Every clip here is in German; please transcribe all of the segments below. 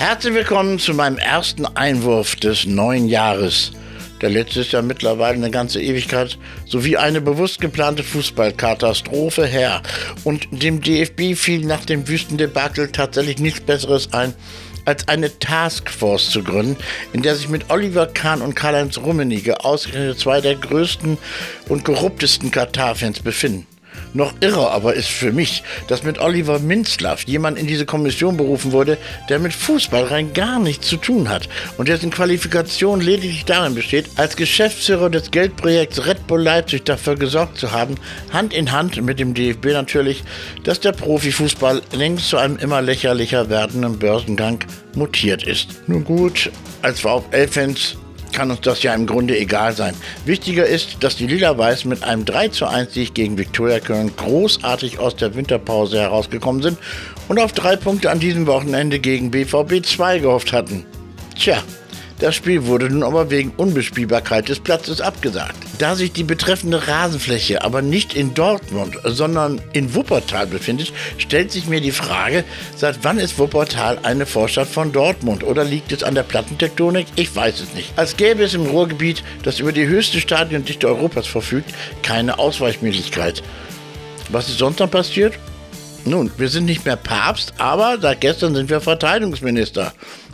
Herzlich willkommen zu meinem ersten Einwurf des neuen Jahres. Der letzte ist ja mittlerweile eine ganze Ewigkeit sowie eine bewusst geplante Fußballkatastrophe her. Und dem DFB fiel nach dem Wüstendebakel tatsächlich nichts Besseres ein, als eine Taskforce zu gründen, in der sich mit Oliver Kahn und Karl-Heinz Rummenigge ausgerechnet zwei der größten und korruptesten Katar-Fans befinden. Noch irrer aber ist für mich, dass mit Oliver Minzlaff jemand in diese Kommission berufen wurde, der mit Fußball rein gar nichts zu tun hat und dessen Qualifikation lediglich darin besteht, als Geschäftsführer des Geldprojekts Red Bull Leipzig dafür gesorgt zu haben, Hand in Hand mit dem DFB natürlich, dass der Profifußball längst zu einem immer lächerlicher werdenden Börsengang mutiert ist. Nun gut, als VfL-Fans kann uns das ja im Grunde egal sein. Wichtiger ist, dass die Lila-Weiß mit einem 3 zu 1 Sieg gegen Viktoria Köln großartig aus der Winterpause herausgekommen sind und auf drei Punkte an diesem Wochenende gegen BVB 2 gehofft hatten. Tja, das Spiel wurde nun aber wegen Unbespielbarkeit des Platzes abgesagt. Da sich die betreffende Rasenfläche aber nicht in Dortmund, sondern in Wuppertal befindet, stellt sich mir die Frage, seit wann ist Wuppertal eine Vorstadt von Dortmund oder liegt es an der Plattentektonik? Ich weiß es nicht. Als gäbe es im Ruhrgebiet, das über die höchste Stadiondichte Europas verfügt, keine Ausweichmöglichkeit. Was ist sonst noch passiert? Nun, wir sind nicht mehr Papst, aber seit gestern sind wir Verteidigungsminister.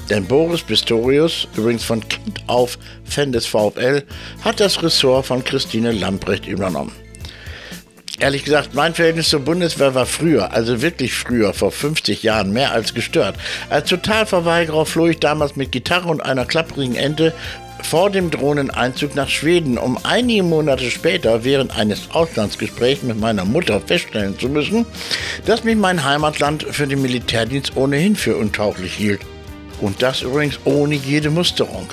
Denn Boris Pistorius, übrigens von Kind auf Fan des VfL, hat das Ressort von Christine Lamprecht übernommen. Ehrlich gesagt, mein Verhältnis zur Bundeswehr war früher, also wirklich früher, vor 50 Jahren, mehr als gestört. Als Totalverweigerer floh ich damals mit Gitarre und einer klapprigen Ente vor dem Drohneneinzug nach Schweden, um einige Monate später während eines Auslandsgesprächs mit meiner Mutter feststellen zu müssen, dass mich mein Heimatland für den Militärdienst ohnehin für untauchlich hielt. Und das übrigens ohne jede Musterung.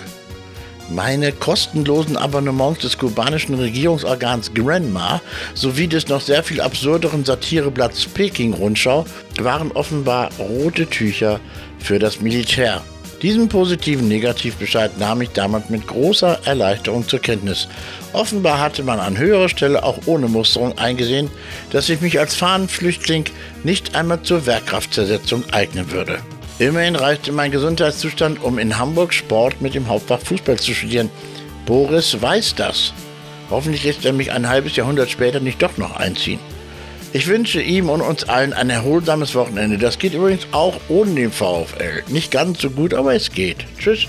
Meine kostenlosen Abonnements des kubanischen Regierungsorgans Granma sowie des noch sehr viel absurderen Satireblatts Peking Rundschau waren offenbar rote Tücher für das Militär. Diesen positiven Negativbescheid nahm ich damals mit großer Erleichterung zur Kenntnis. Offenbar hatte man an höherer Stelle auch ohne Musterung eingesehen, dass ich mich als Fahnenflüchtling nicht einmal zur Wehrkraftzersetzung eignen würde. Immerhin reichte mein Gesundheitszustand, um in Hamburg Sport mit dem Hauptfach Fußball zu studieren. Boris weiß das. Hoffentlich lässt er mich ein halbes Jahrhundert später nicht doch noch einziehen. Ich wünsche ihm und uns allen ein erholsames Wochenende. Das geht übrigens auch ohne den VfL. Nicht ganz so gut, aber es geht. Tschüss.